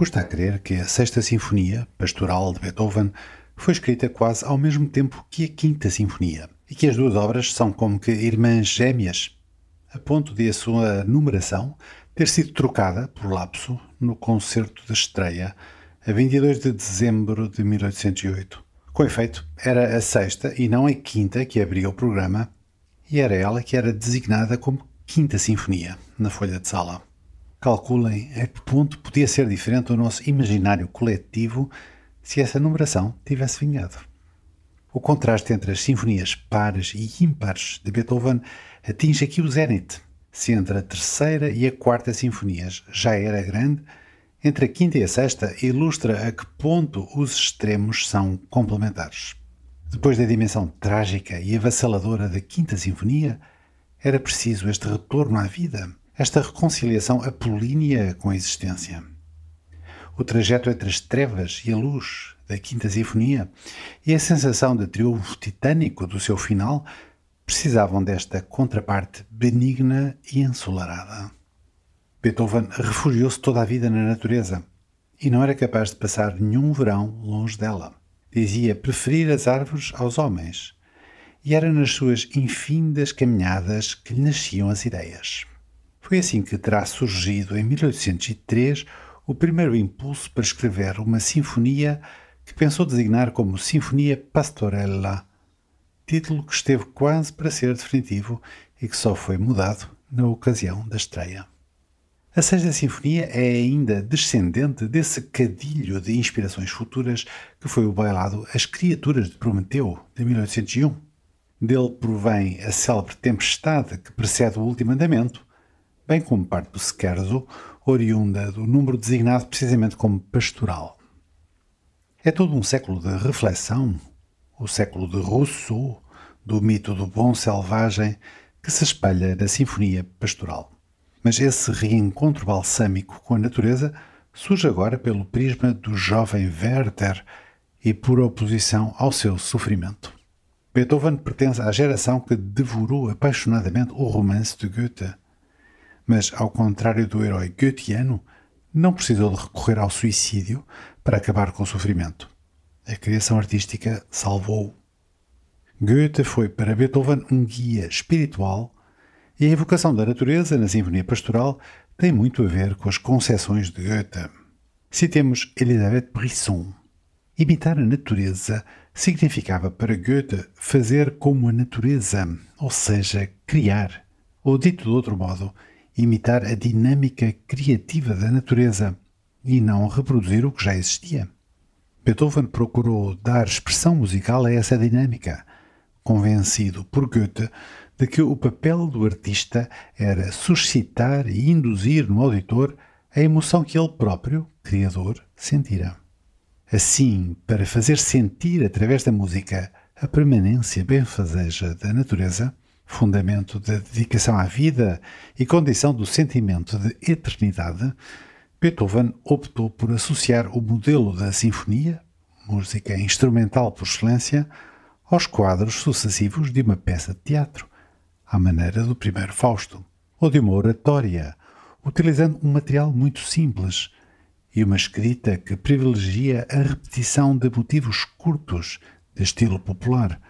Custa a crer que a Sexta Sinfonia, pastoral de Beethoven, foi escrita quase ao mesmo tempo que a Quinta Sinfonia e que as duas obras são como que irmãs gêmeas, a ponto de a sua numeração ter sido trocada, por lapso, no concerto de estreia, a 22 de dezembro de 1808. Com efeito, era a sexta e não a quinta que abria o programa, e era ela que era designada como Quinta Sinfonia na folha de sala. Calculem a que ponto podia ser diferente o nosso imaginário coletivo se essa numeração tivesse vingado. O contraste entre as sinfonias pares e impares de Beethoven atinge aqui o zénite. Se entre a terceira e a quarta sinfonias já era grande, entre a quinta e a sexta ilustra a que ponto os extremos são complementares. Depois da dimensão trágica e avassaladora da quinta sinfonia, era preciso este retorno à vida, esta reconciliação apolínea com a existência. O trajeto entre as trevas e a luz da Quinta Sinfonia e a sensação de triunfo titânico do seu final precisavam desta contraparte benigna e ensolarada. Beethoven refugiou-se toda a vida na natureza e não era capaz de passar nenhum verão longe dela. Dizia preferir as árvores aos homens, e era nas suas infindas caminhadas que lhe nasciam as ideias. Foi assim que terá surgido em 1803 o primeiro impulso para escrever uma sinfonia que pensou designar como Sinfonia Pastorella, título que esteve quase para ser definitivo e que só foi mudado na ocasião da estreia. A Sexta Sinfonia é ainda descendente desse cadilho de inspirações futuras que foi o bailado As Criaturas de Prometeu, de 1801. Dele provém a célebre tempestade que precede o último andamento, bem como parte do scherzo, oriunda do número designado precisamente como pastoral. É todo um século de reflexão, o século de Rousseau, do mito do bom selvagem, que se espelha na sinfonia pastoral. Mas esse reencontro balsâmico com a natureza surge agora pelo prisma do jovem Werther e por oposição ao seu sofrimento. Beethoven pertence à geração que devorou apaixonadamente o romance de Goethe mas, ao contrário do herói goetheano, não precisou de recorrer ao suicídio para acabar com o sofrimento. A criação artística salvou-o. Goethe foi para Beethoven um guia espiritual e a evocação da natureza na Sinfonia Pastoral tem muito a ver com as concepções de Goethe. Citemos Elisabeth Brisson. Imitar a natureza significava para Goethe fazer como a natureza, ou seja, criar. Ou dito de outro modo, imitar a dinâmica criativa da natureza e não reproduzir o que já existia. Beethoven procurou dar expressão musical a essa dinâmica, convencido por Goethe de que o papel do artista era suscitar e induzir no auditor a emoção que ele próprio, criador, sentira. Assim, para fazer sentir através da música a permanência benfazeja da natureza, fundamento da dedicação à vida e condição do sentimento de eternidade, Beethoven optou por associar o modelo da sinfonia, música instrumental por excelência, aos quadros sucessivos de uma peça de teatro, à maneira do primeiro Fausto, ou de uma oratória, utilizando um material muito simples e uma escrita que privilegia a repetição de motivos curtos de estilo popular,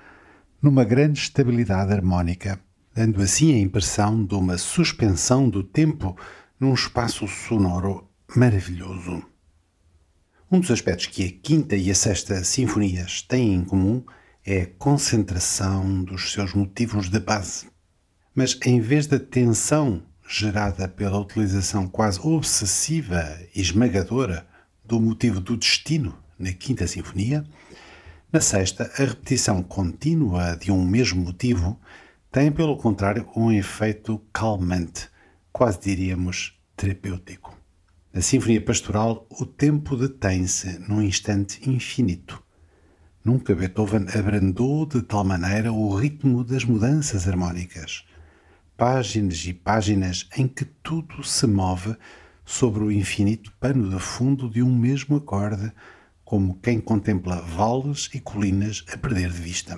numa grande estabilidade harmónica, dando assim a impressão de uma suspensão do tempo num espaço sonoro maravilhoso. Um dos aspectos que a quinta e a sexta sinfonias têm em comum é a concentração dos seus motivos de base. Mas em vez da tensão gerada pela utilização quase obsessiva e esmagadora do motivo do destino na quinta sinfonia, na sexta, a repetição contínua de um mesmo motivo tem, pelo contrário, um efeito calmante, quase diríamos terapêutico. Na Sinfonia Pastoral, o tempo detém-se num instante infinito. Nunca Beethoven abrandou de tal maneira o ritmo das mudanças harmónicas. Páginas e páginas em que tudo se move sobre o infinito pano de fundo de um mesmo acorde como quem contempla vales e colinas a perder de vista.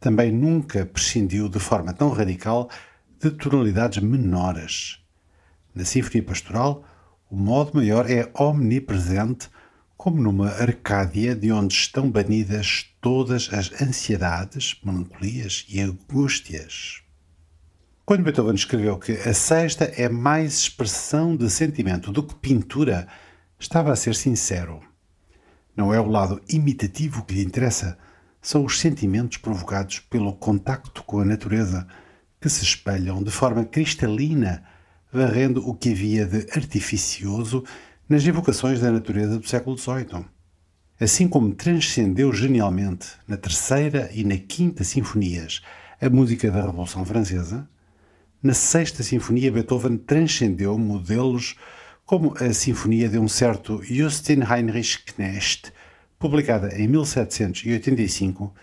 Também nunca prescindiu de forma tão radical de tonalidades menores. Na Sinfonia Pastoral, O modo maior é omnipresente, como numa Arcádia de onde estão banidas todas as ansiedades, melancolias e angústias. Quando Beethoven escreveu que a sexta é mais expressão de sentimento do que pintura, estava a ser sincero. Não é o lado imitativo que lhe interessa, são os sentimentos provocados pelo contacto com a natureza, que se espelham de forma cristalina, varrendo o que havia de artificioso nas evocações da natureza do século XVIII. Assim como transcendeu genialmente na terceira e na quinta sinfonias a música da Revolução Francesa, na sexta sinfonia Beethoven transcendeu modelos como a sinfonia de um certo Justin Heinrich Knecht, publicada em 1785,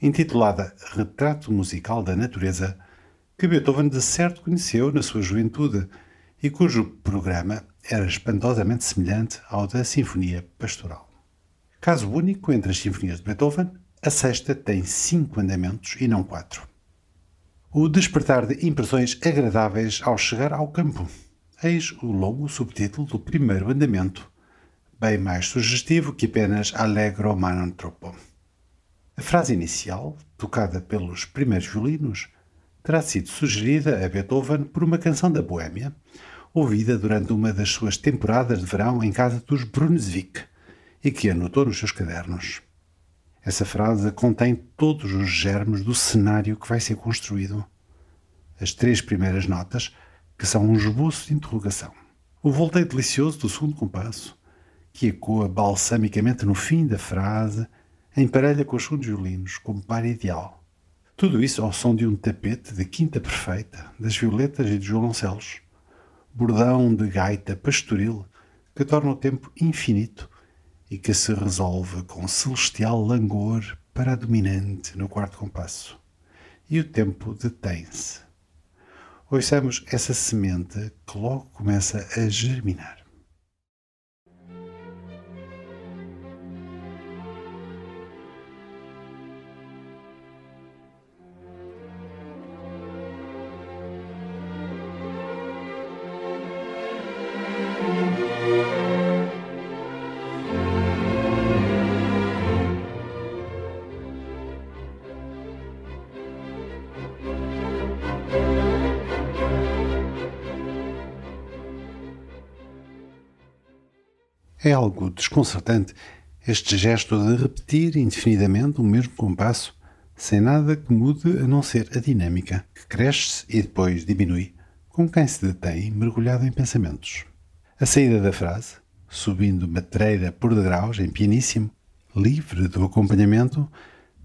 intitulada Retrato Musical da Natureza, que Beethoven de certo conheceu na sua juventude e cujo programa era espantosamente semelhante ao da Sinfonia Pastoral. Caso único entre as sinfonias de Beethoven, a sexta tem cinco andamentos e não quatro. O despertar de impressões agradáveis ao chegar ao campo. Eis o longo subtítulo do primeiro andamento, bem mais sugestivo que apenas Allegro non troppo. A frase inicial, tocada pelos primeiros violinos, terá sido sugerida a Beethoven por uma canção da Boêmia, ouvida durante uma das suas temporadas de verão em casa dos Brunswick e que anotou nos seus cadernos. Essa frase contém todos os germes do cenário que vai ser construído. As três primeiras notas, que são um esboço de interrogação. O volteio delicioso do segundo compasso, que ecoa balsamicamente no fim da frase, em parelha com os segundos violinos, como par ideal. Tudo isso ao som de um tapete de quinta perfeita, das violetas e dos violoncelos. Bordão de gaita pastoril que torna o tempo infinito e que se resolve com celestial langor para a dominante no quarto compasso. E o tempo detém-se. Ouçamos essa semente que logo começa a germinar. É algo desconcertante este gesto de repetir indefinidamente o mesmo compasso, sem nada que mude a não ser a dinâmica, que cresce e depois diminui, como quem se detém mergulhado em pensamentos. A saída da frase, subindo matreira por degraus em pianíssimo, livre do acompanhamento,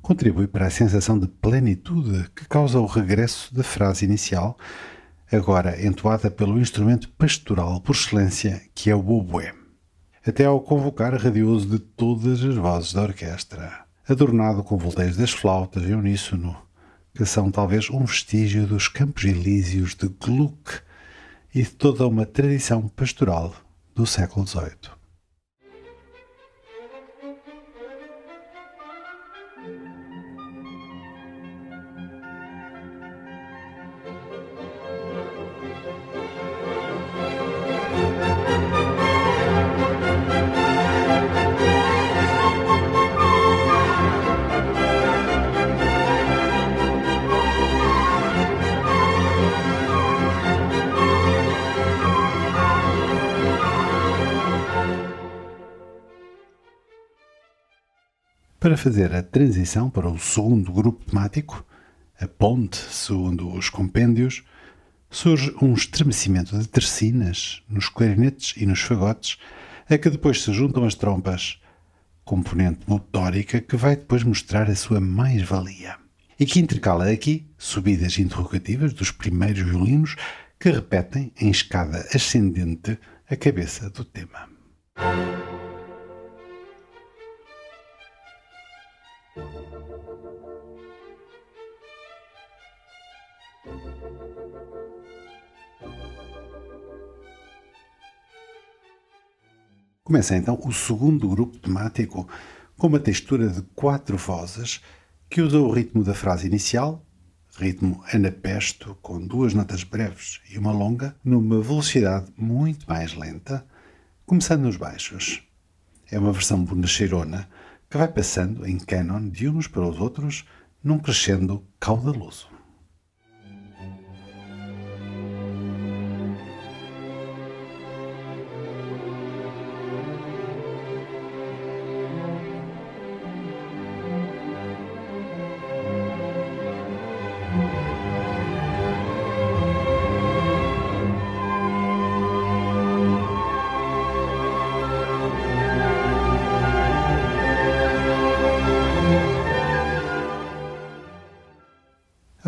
contribui para a sensação de plenitude que causa o regresso da frase inicial, agora entoada pelo instrumento pastoral por excelência que é o oboé até ao convocar radioso de todas as vozes da orquestra, adornado com volteios das flautas em uníssono, que são talvez um vestígio dos campos elíseos de Gluck e de toda uma tradição pastoral do século XVIII. Para fazer a transição para o segundo grupo temático, a ponte, segundo os compêndios, surge um estremecimento de tercinas nos clarinetes e nos fagotes, a que depois se juntam as trompas, componente motórica que vai depois mostrar a sua mais-valia. E que intercala aqui subidas interrogativas dos primeiros violinos que repetem em escada ascendente a cabeça do tema. Começa então o segundo grupo temático com uma textura de quatro vozes que usa o ritmo da frase inicial, ritmo anapesto com duas notas breves e uma longa, numa velocidade muito mais lenta, Começando nos baixos. É uma versão bonacheirona que vai passando em canon de uns para os outros num crescendo caudaloso.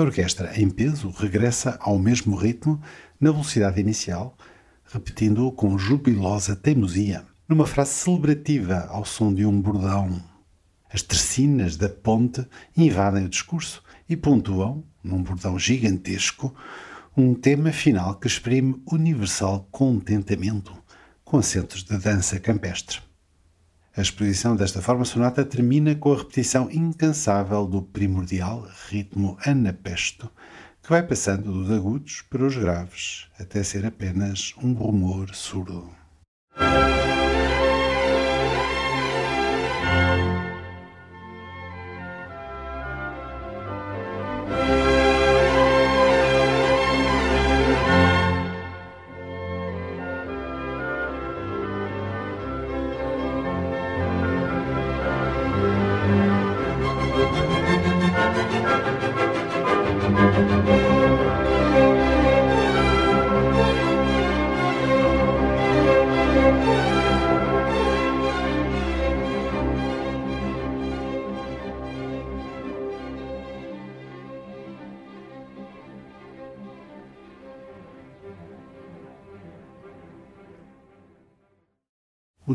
A orquestra, em peso, regressa ao mesmo ritmo na velocidade inicial, repetindo-o com jubilosa teimosia, numa frase celebrativa ao som de um bordão. As tercinas da ponte invadem o discurso e pontuam, num bordão gigantesco, um tema final que exprime universal contentamento, com acentos de dança campestre. A exposição desta forma sonata termina com a repetição incansável do primordial ritmo anapesto, que vai passando dos agudos para os graves, até ser apenas um rumor surdo.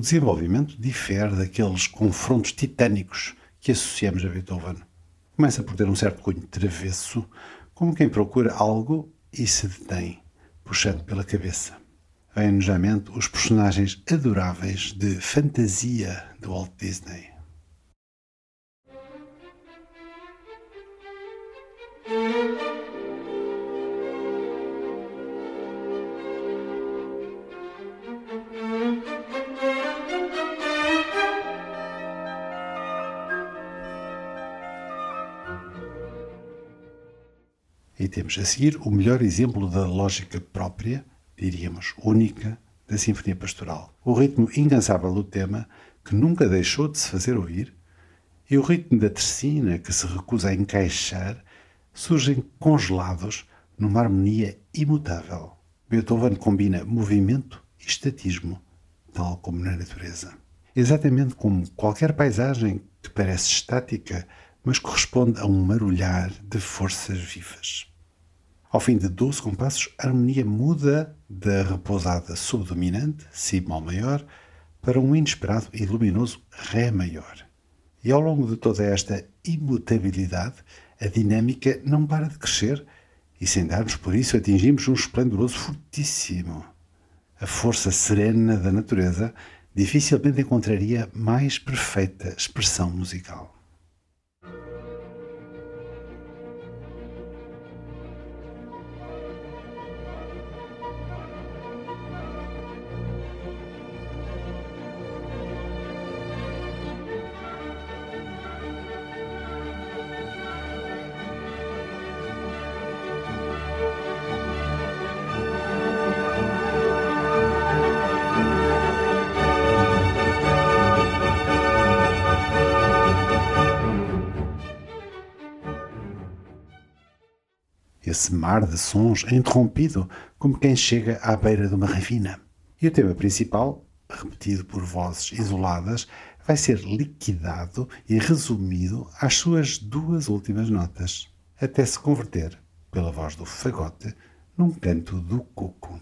Desenvolvimento difere daqueles confrontos titânicos que associamos a Beethoven. Começa por ter um certo cunho travesso, como quem procura algo e se detém, puxando pela cabeça. Vêm-nos à mente os personagens adoráveis de fantasia do Walt Disney. E temos a seguir o melhor exemplo da lógica própria, diríamos única, da Sinfonia Pastoral. O ritmo incansável do tema, que nunca deixou de se fazer ouvir, e o ritmo da tercina, que se recusa a encaixar, surgem congelados numa harmonia imutável. Beethoven combina movimento e estatismo, tal como na natureza. Exatamente como qualquer paisagem que parece estática, mas corresponde a um marulhar de forças vivas. Ao fim de 12 compassos, a harmonia muda da repousada subdominante, Si bemol maior, para um inesperado e luminoso Ré maior. E ao longo de toda esta imutabilidade, a dinâmica não para de crescer e, sem darmos por isso, atingimos um esplendoroso fortíssimo. A força serena da natureza dificilmente encontraria mais perfeita expressão musical. Esse mar de sons é interrompido como quem chega à beira de uma ravina. E o tema principal, repetido por vozes isoladas, vai ser liquidado e resumido às suas duas últimas notas, até se converter, pela voz do fagote, num canto do cuco.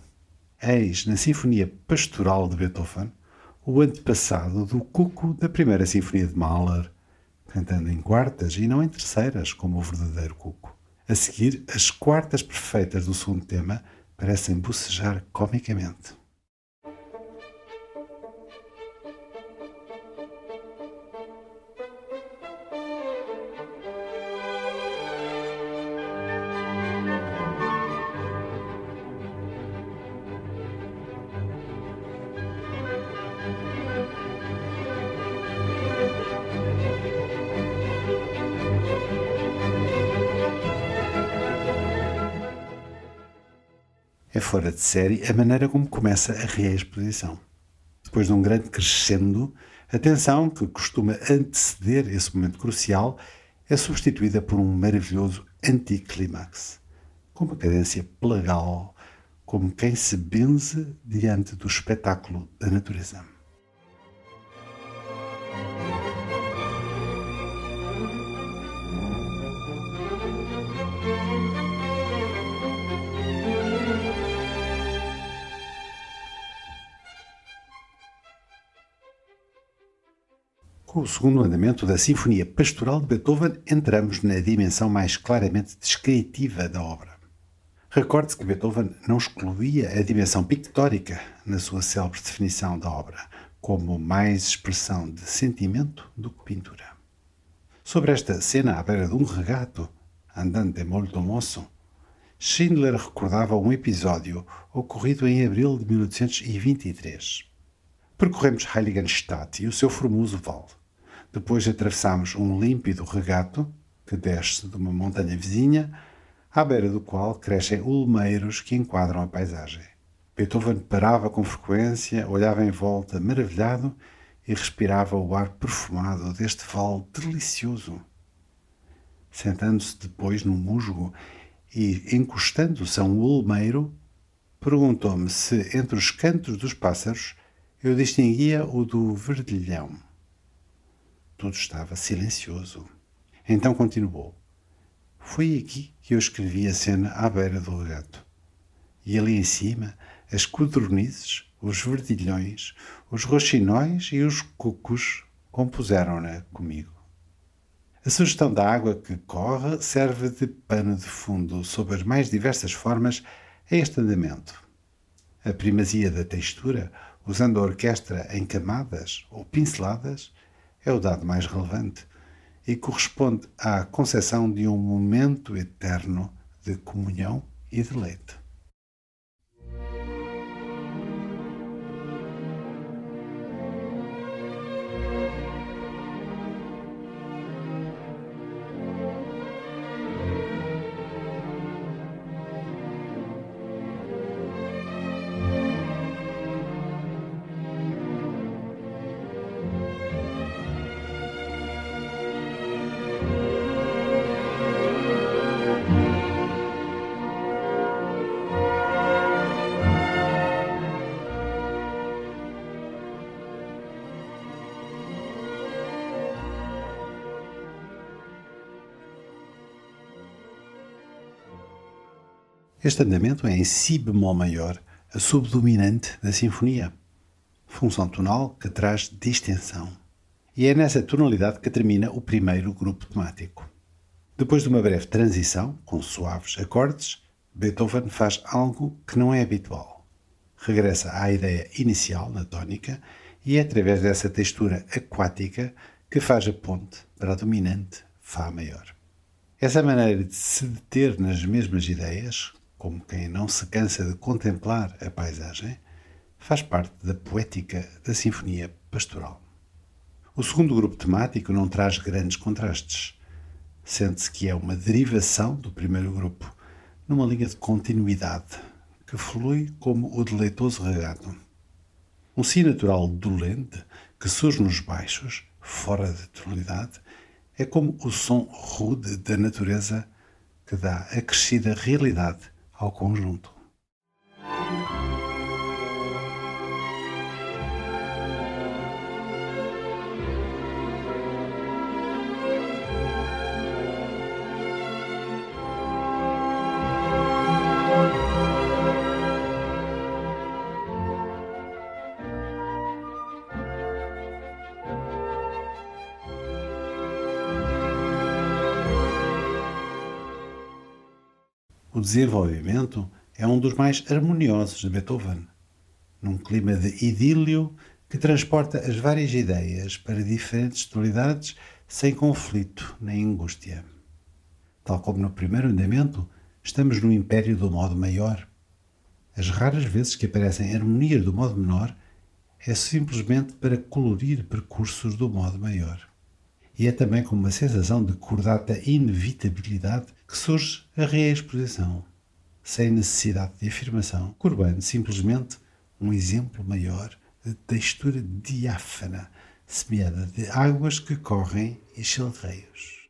Eis na Sinfonia Pastoral de Beethoven o antepassado do cuco da primeira Sinfonia de Mahler, cantando em quartas e não em terceiras, como o verdadeiro cuco. A seguir, as quartas perfeitas do segundo tema parecem bocejar comicamente. Fora de série a maneira como começa a reexposição. Depois de um grande crescendo, a tensão, que costuma anteceder esse momento crucial, é substituída por um maravilhoso anticlímax, com uma cadência plagal, como quem se benze diante do espetáculo da natureza. Com o segundo andamento da Sinfonia Pastoral de Beethoven, entramos na dimensão mais claramente descritiva da obra. Recorde-se que Beethoven não excluía a dimensão pictórica na sua célebre definição da obra, como mais expressão de sentimento do que pintura. Sobre esta cena à beira de um regato, andante molto moço, Schindler recordava um episódio ocorrido em abril de 1823. Percorremos Heiligenstadt e o seu formoso vale. Depois atravessamos um límpido regato que desce de uma montanha vizinha, à beira do qual crescem olmeiros que enquadram a paisagem. Beethoven parava com frequência, olhava em volta maravilhado e respirava o ar perfumado deste vale delicioso. Sentando-se depois num musgo e encostando-se a um olmeiro, perguntou-me se entre os cantos dos pássaros eu distinguia o do verdilhão. Tudo estava silencioso. Então continuou. Foi aqui que eu escrevi a cena à beira do regato. E ali em cima, as codornizes, os verdilhões, os roxinóis e os cucos compuseram-na comigo. A sugestão da água que corre serve de pano de fundo sob as mais diversas formas a este andamento. A primazia da textura, usando a orquestra em camadas ou pinceladas, é o dado mais relevante e corresponde à concepção de um momento eterno de comunhão e deleite. Este andamento é em Si bemol maior, a subdominante da sinfonia, função tonal que traz distensão. E é nessa tonalidade que termina o primeiro grupo temático. Depois de uma breve transição, com suaves acordes, Beethoven faz algo que não é habitual. Regressa à ideia inicial na tónica e é através dessa textura aquática que faz a ponte para a dominante Fá maior. Essa maneira de se deter nas mesmas ideias, como quem não se cansa de contemplar a paisagem, faz parte da poética da Sinfonia Pastoral. O segundo grupo temático não traz grandes contrastes. Sente-se que é uma derivação do primeiro grupo, numa linha de continuidade, que flui como o deleitoso regato. Um si natural dolente, que surge nos baixos, fora de tonalidade, é como o som rude da natureza que dá acrescida realidade ao conjunto. Desenvolvimento é um dos mais harmoniosos de Beethoven, num clima de idílio que transporta as várias ideias para diferentes tonalidades sem conflito nem angústia. Tal como no primeiro andamento, estamos no império do modo maior. As raras vezes que aparecem harmonias do modo menor é simplesmente para colorir percursos do modo maior e é também com uma sensação de cordata inevitabilidade que surge a reexposição. sem necessidade de afirmação, curbando simplesmente um exemplo maior de textura diáfana, semeada de águas que correm e chilreios.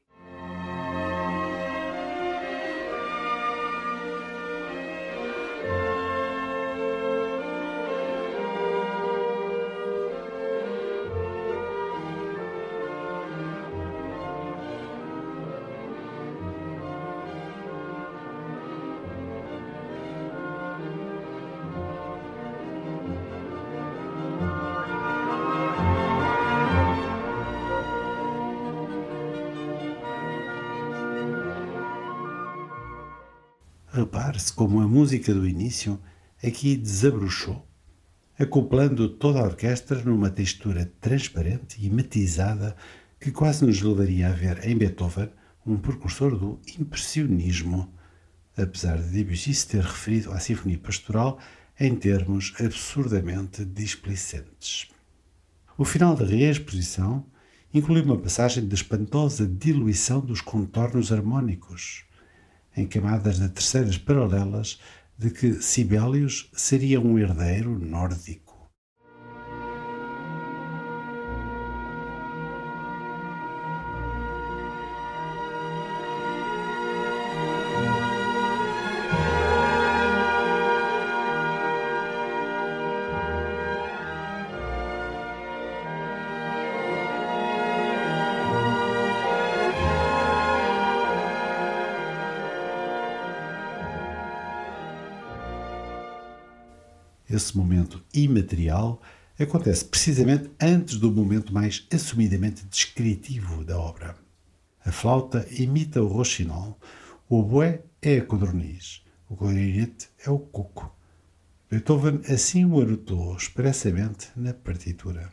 Como a música do início aqui desabrochou, acoplando toda a orquestra numa textura transparente e matizada que quase nos levaria a ver em Beethoven um precursor do impressionismo, apesar de Debussy se ter referido à Sinfonia Pastoral em termos absurdamente displicentes. O final da reexposição inclui uma passagem de espantosa diluição dos contornos harmônicos, em camadas de terceiras paralelas de que Sibelius seria um herdeiro nórdico. Esse momento imaterial acontece precisamente antes do momento mais assumidamente descritivo da obra. A flauta imita o roxinol, o oboé é a codorniz, o clarinete é o cuco. Beethoven assim o anotou expressamente na partitura.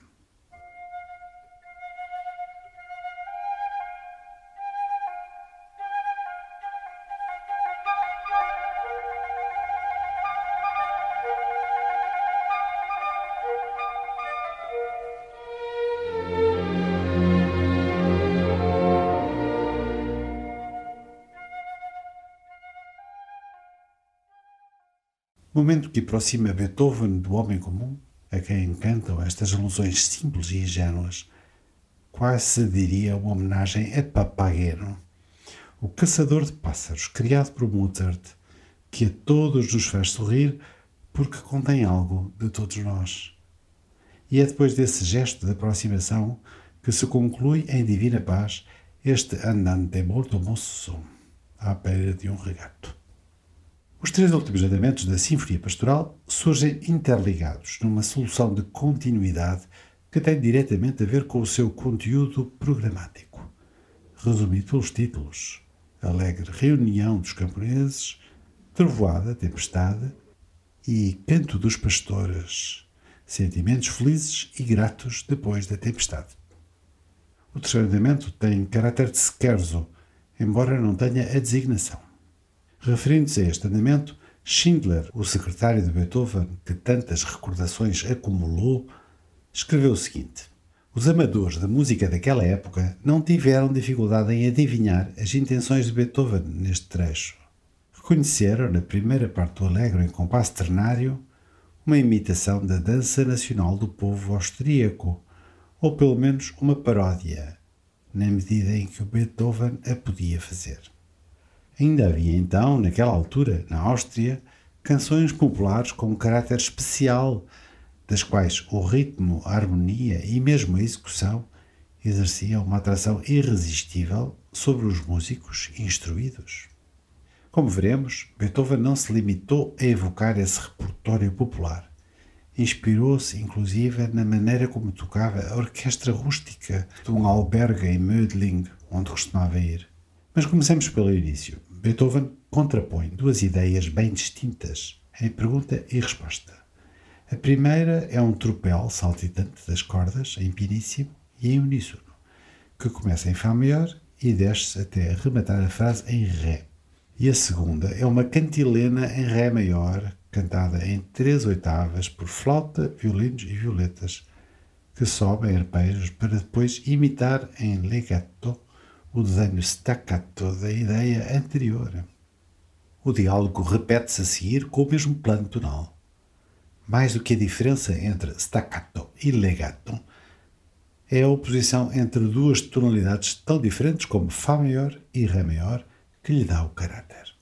Momento que aproxima Beethoven do homem comum, a quem encantam estas alusões simples e ingênuas. Quase se diria uma homenagem a Papageno, o caçador de pássaros criado por Mozart, que a todos nos faz sorrir porque contém algo de todos nós. E é depois desse gesto de aproximação que se conclui em divina paz este andante molto moço à beira de um regato. Os três últimos andamentos da Sinfonia Pastoral surgem interligados numa solução de continuidade que tem diretamente a ver com o seu conteúdo programático. Resumido pelos títulos: Alegre Reunião dos Camponeses, Trovoada, Tempestade e Canto dos Pastores, Sentimentos felizes e gratos depois da tempestade. O terceiro andamento tem caráter de scherzo, embora não tenha a designação. Referindo-se a este andamento, Schindler, o secretário de Beethoven, que tantas recordações acumulou, escreveu o seguinte: Os amadores da música daquela época não tiveram dificuldade em adivinhar as intenções de Beethoven neste trecho. Reconheceram, na primeira parte do Alegro em compasso ternário, uma imitação da dança nacional do povo austríaco, ou pelo menos uma paródia, na medida em que o Beethoven a podia fazer. Ainda havia então, naquela altura, na Áustria, canções populares com caráter especial, das quais o ritmo, a harmonia e mesmo a execução exerciam uma atração irresistível sobre os músicos instruídos. Como veremos, Beethoven não se limitou a evocar esse repertório popular. Inspirou-se, inclusive, na maneira como tocava a orquestra rústica de um albergue em Mödling, onde costumava ir. Mas comecemos pelo início. Beethoven contrapõe duas ideias bem distintas em pergunta e resposta. A primeira é um tropel saltitante das cordas em pianíssimo e em uníssono, que começa em Fá maior e desce até arrematar a frase em Ré. E a segunda é uma cantilena em Ré maior, cantada em três oitavas por flauta, violinos e violetas, que sobem arpejos para depois imitar em legato o desenho staccato da ideia anterior. O diálogo repete-se a seguir com o mesmo plano tonal. Mais do que a diferença entre staccato e legato, é a oposição entre duas tonalidades tão diferentes como Fá maior e Ré maior que lhe dá o caráter.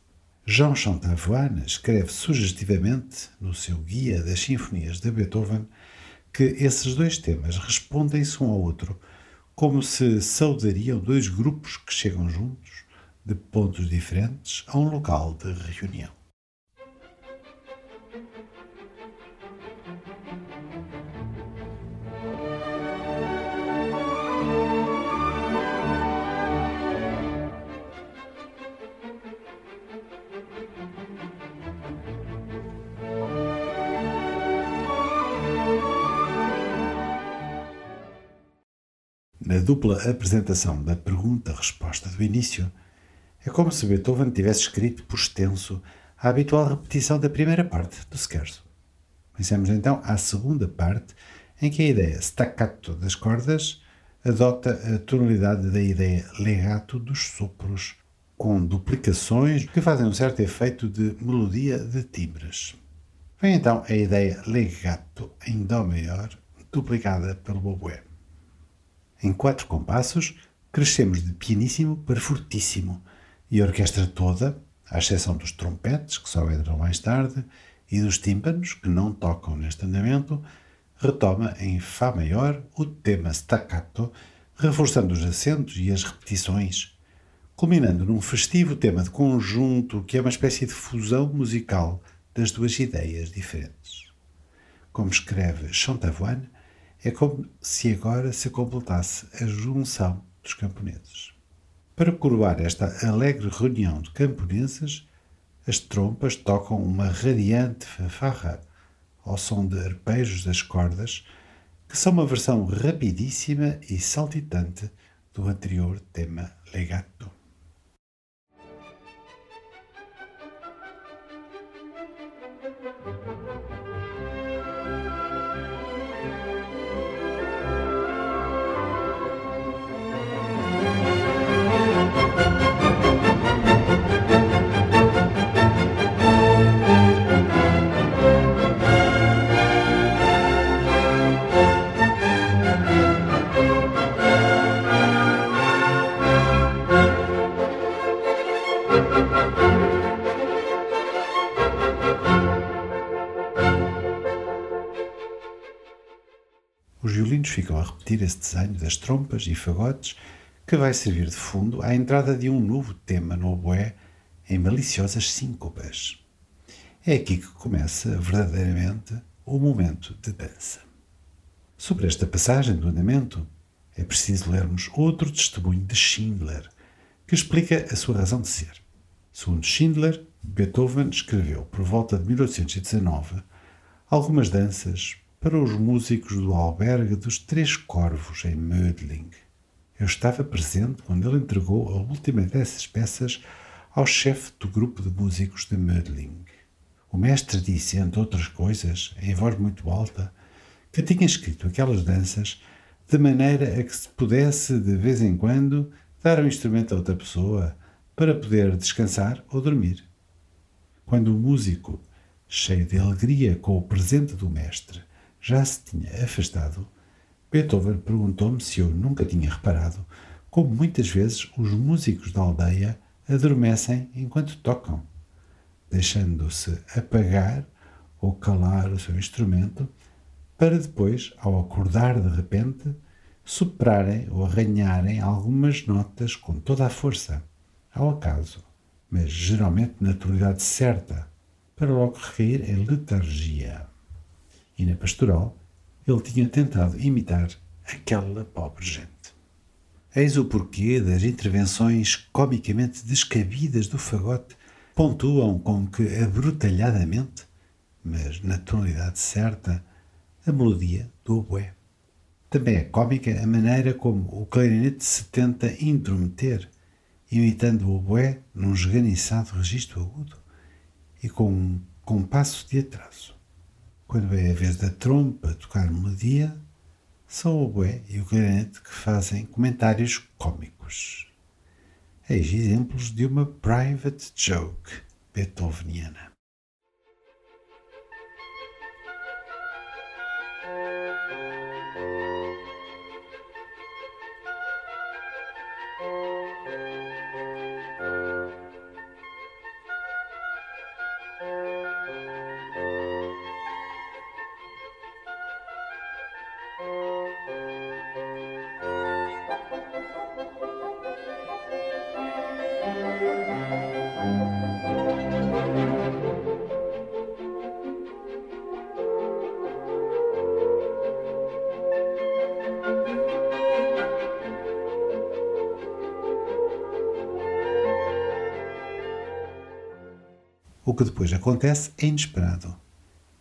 Jean Chantavoine escreve sugestivamente no seu Guia das Sinfonias de Beethoven que esses dois temas respondem-se um ao outro como se saudariam dois grupos que chegam juntos de pontos diferentes a um local de reunião. Na dupla apresentação da pergunta-resposta do início, é como se Beethoven tivesse escrito por extenso a habitual repetição da primeira parte do scherzo. Pensemos então à segunda parte, em que a ideia staccato das cordas adota a tonalidade da ideia legato dos sopros, com duplicações que fazem um certo efeito de melodia de timbres. Vem então a ideia legato em Dó maior, duplicada pelo oboé. Em quatro compassos, crescemos de pianíssimo para fortíssimo, e a orquestra toda, à exceção dos trompetes, que só entram mais tarde, e dos tímpanos, que não tocam neste andamento, retoma em Fá maior o tema staccato, reforçando os acentos e as repetições, culminando num festivo tema de conjunto que é uma espécie de fusão musical das duas ideias diferentes. Como escreve Chantavoine, é como se agora se completasse a junção dos camponeses. Para coroar esta alegre reunião de camponeses, as trompas tocam uma radiante fanfarra ao som de arpejos das cordas, que são uma versão rapidíssima e saltitante do anterior tema legato. Repetir esse desenho das trompas e fagotes que vai servir de fundo à entrada de um novo tema no oboé em maliciosas síncopas. É aqui que começa verdadeiramente o momento de dança. Sobre esta passagem do andamento, é preciso lermos outro testemunho de Schindler, que explica a sua razão de ser. Segundo Schindler, Beethoven escreveu, por volta de 1819, algumas danças para os músicos do albergue dos Três Corvos, em Mödling. Eu estava presente quando ele entregou a última dessas peças ao chefe do grupo de músicos de Mödling. O mestre disse, entre outras coisas, em voz muito alta, que tinha escrito aquelas danças de maneira a que se pudesse, de vez em quando, dar um instrumento a outra pessoa para poder descansar ou dormir. Quando o músico, cheio de alegria com o presente do mestre, já se tinha afastado, Beethoven perguntou-me se eu nunca tinha reparado como muitas vezes os músicos da aldeia adormecem enquanto tocam, deixando-se apagar ou calar o seu instrumento para depois, ao acordar de repente, soprarem ou arranharem algumas notas com toda a força, ao acaso, mas geralmente na tonalidade certa, para logo recair em letargia e na pastoral, ele tinha tentado imitar aquela pobre gente. Eis o porquê das intervenções comicamente descabidas do fagote pontuam com que abrutalhadamente, mas na tonalidade certa, a melodia do oboé. Também é cômica a maneira como o clarinete se tenta intrometer, imitando o oboé num esganiçado registro agudo e com um compasso de atraso. Quando é a vez da trompa tocar melodia, são o oboé e o clarinete que fazem comentários cômicos. Eis exemplos de uma private joke. beethoveniana. Que depois acontece é inesperado.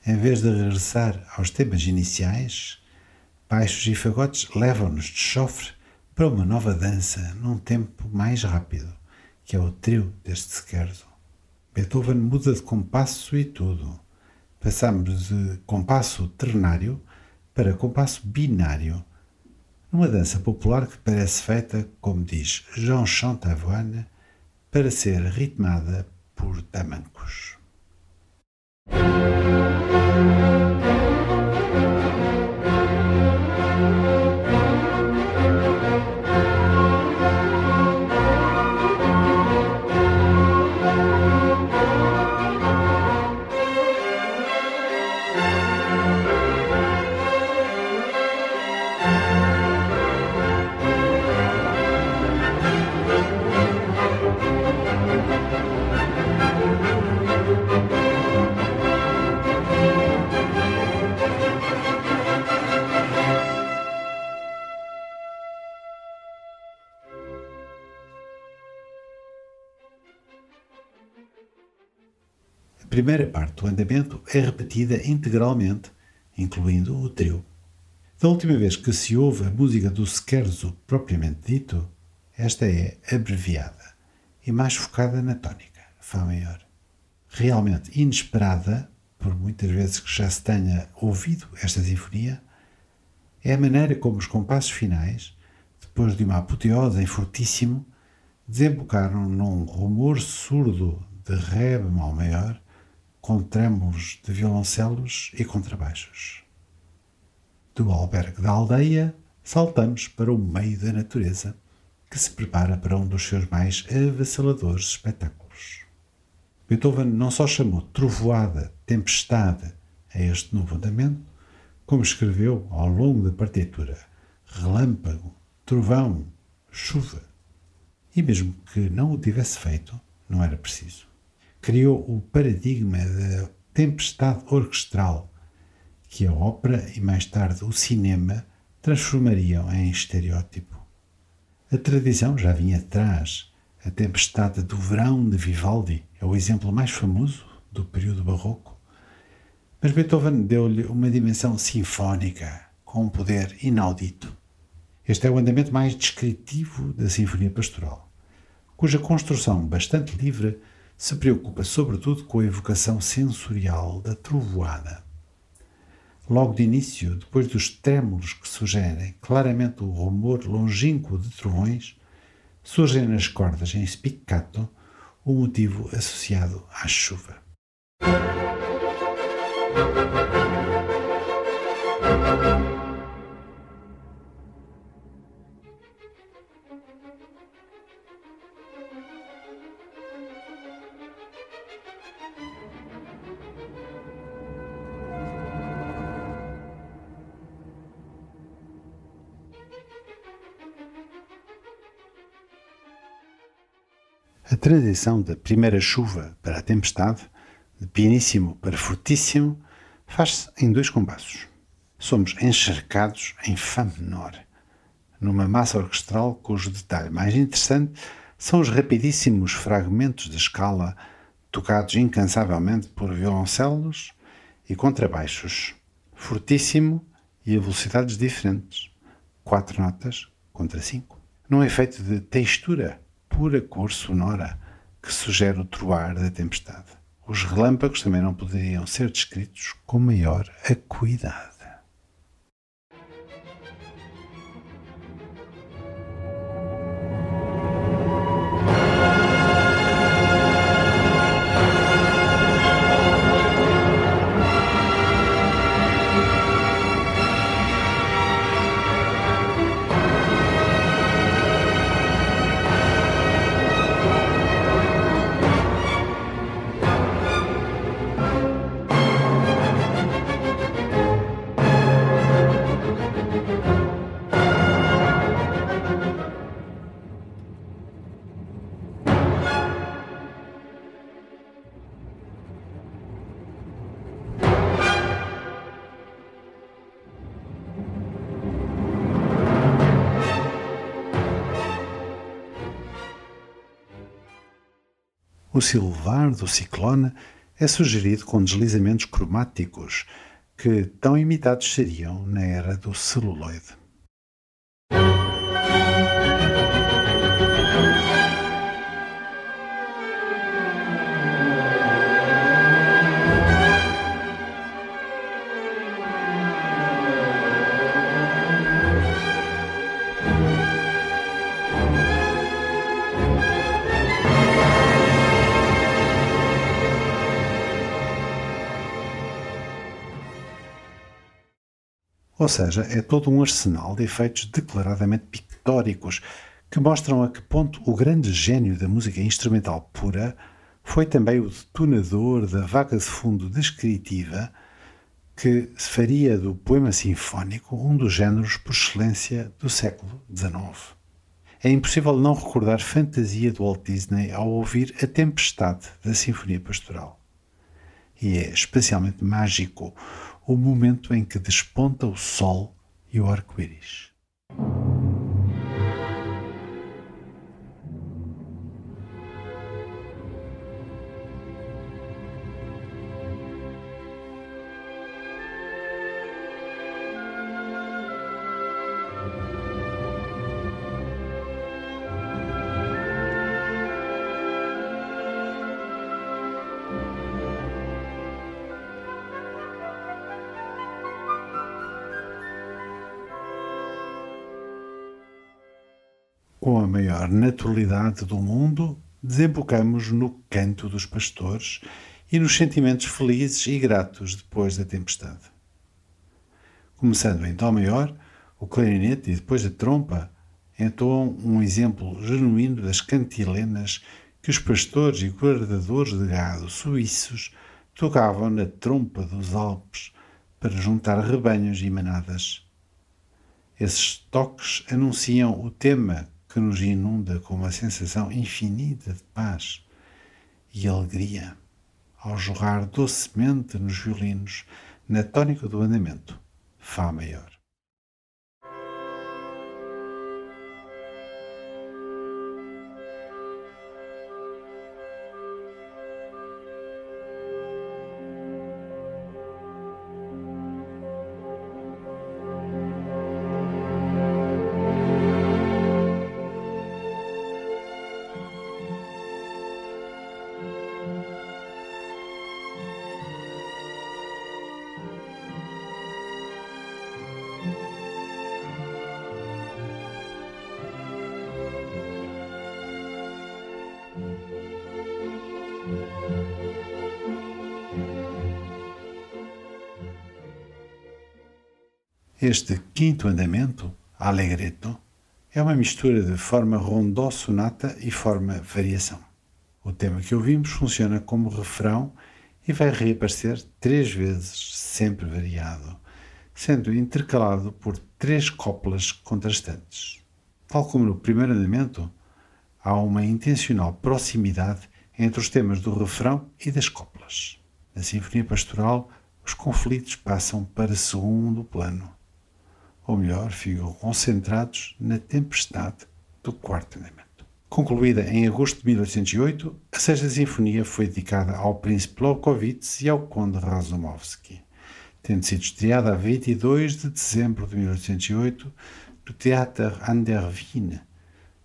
Em vez de regressar aos temas iniciais, baixos e fagotes levam-nos de chofre para uma nova dança num tempo mais rápido, que é o trio deste scherzo. Beethoven muda de compasso e tudo. Passamos de compasso ternário para compasso binário, numa dança popular que parece feita, como diz Jean Chantavoine, para ser ritmada por tamancos. Primeira parte do andamento é repetida integralmente, incluindo o trio. Da última vez que se ouve a música do scherzo propriamente dito, esta é abreviada e mais focada na tónica, Fá maior. Realmente inesperada, por muitas vezes que já se tenha ouvido esta sinfonia, é a maneira como os compassos finais, depois de uma apoteose em fortíssimo, desembocaram num rumor surdo de Ré bemol maior com trêmulos de violoncelos e contrabaixos. Do albergue da aldeia, saltamos para o meio da natureza, que se prepara para um dos seus mais avassaladores espetáculos. Beethoven não só chamou trovoada, tempestade a este novo andamento, como escreveu ao longo da partitura relâmpago, trovão, chuva. E mesmo que não o tivesse feito, não era preciso criou o paradigma da tempestade orquestral, que a ópera e mais tarde o cinema transformariam em estereótipo. A tradição já vinha atrás. A Tempestade do Verão de Vivaldi é o exemplo mais famoso do período barroco. Mas Beethoven deu-lhe uma dimensão sinfónica, com um poder inaudito. Este é o andamento mais descritivo da Sinfonia Pastoral, cuja construção bastante livre se preocupa sobretudo com a evocação sensorial da trovoada. Logo de início, depois dos trêmulos que sugerem claramente o rumor longínquo de trovões, surgem nas cordas em spiccato o motivo associado à chuva. A transição da primeira chuva para a tempestade, de pianíssimo para fortíssimo, faz-se em dois compassos. Somos encharcados em Fá menor, numa massa orquestral cujo detalhe mais interessante são os rapidíssimos fragmentos de escala tocados incansavelmente por violoncelos e contrabaixos, fortíssimo e a velocidades diferentes, quatro notas contra cinco, num efeito de textura pura cor sonora que sugere o troar da tempestade. Os relâmpagos também não poderiam ser descritos com maior acuidade. O silvar do ciclone é sugerido com deslizamentos cromáticos que tão imitados seriam na era do celuloide. Ou seja, é todo um arsenal de efeitos declaradamente pictóricos que mostram a que ponto o grande gênio da música instrumental pura foi também o detonador da vaga de fundo descritiva que faria do poema sinfónico um dos géneros por excelência do século XIX. É impossível não recordar fantasia do Walt Disney ao ouvir A Tempestade da Sinfonia Pastoral. E é especialmente mágico o momento em que desponta o sol e o arco-íris. Maior naturalidade do mundo, desembocamos no canto dos pastores e nos sentimentos felizes e gratos depois da tempestade. Começando em Dó maior, o clarinete e depois a trompa entoam um exemplo genuíno das cantilenas que os pastores e guardadores de gado suíços tocavam na trompa dos Alpes para juntar rebanhos e manadas. Esses toques anunciam o tema que nos inunda com uma sensação infinita de paz e alegria ao jorrar docemente nos violinos na tónica do andamento, Fá maior. Este quinto andamento, allegretto, é uma mistura de forma rondó sonata e forma variação. O tema que ouvimos funciona como refrão e vai reaparecer três vezes, sempre variado, sendo intercalado por três coplas contrastantes. Tal como no primeiro andamento, há uma intencional proximidade entre os temas do refrão e das coplas. Na Sinfonia Pastoral, os conflitos passam para segundo plano ou melhor, ficam concentrados na tempestade do quarto andamento. Concluída em agosto de 1808, a Sexta Sinfonia foi dedicada ao príncipe Lobkowitz e ao conde Razumovsky, tendo sido estreada a 22 de dezembro de 1808 no Theater an der Wien,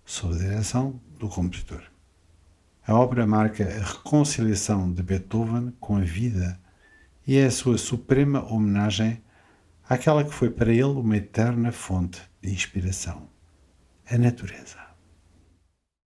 sob a direção do compositor. A obra marca a reconciliação de Beethoven com a vida e é a sua suprema homenagem àquela que foi para ele uma eterna fonte de inspiração, a natureza.